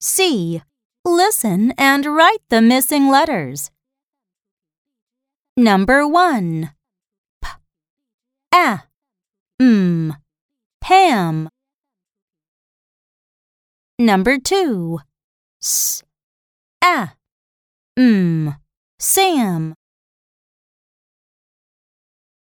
C. Listen and write the missing letters. Number 1. P. A. M. Pam. Number 2. S. A. M. Sam.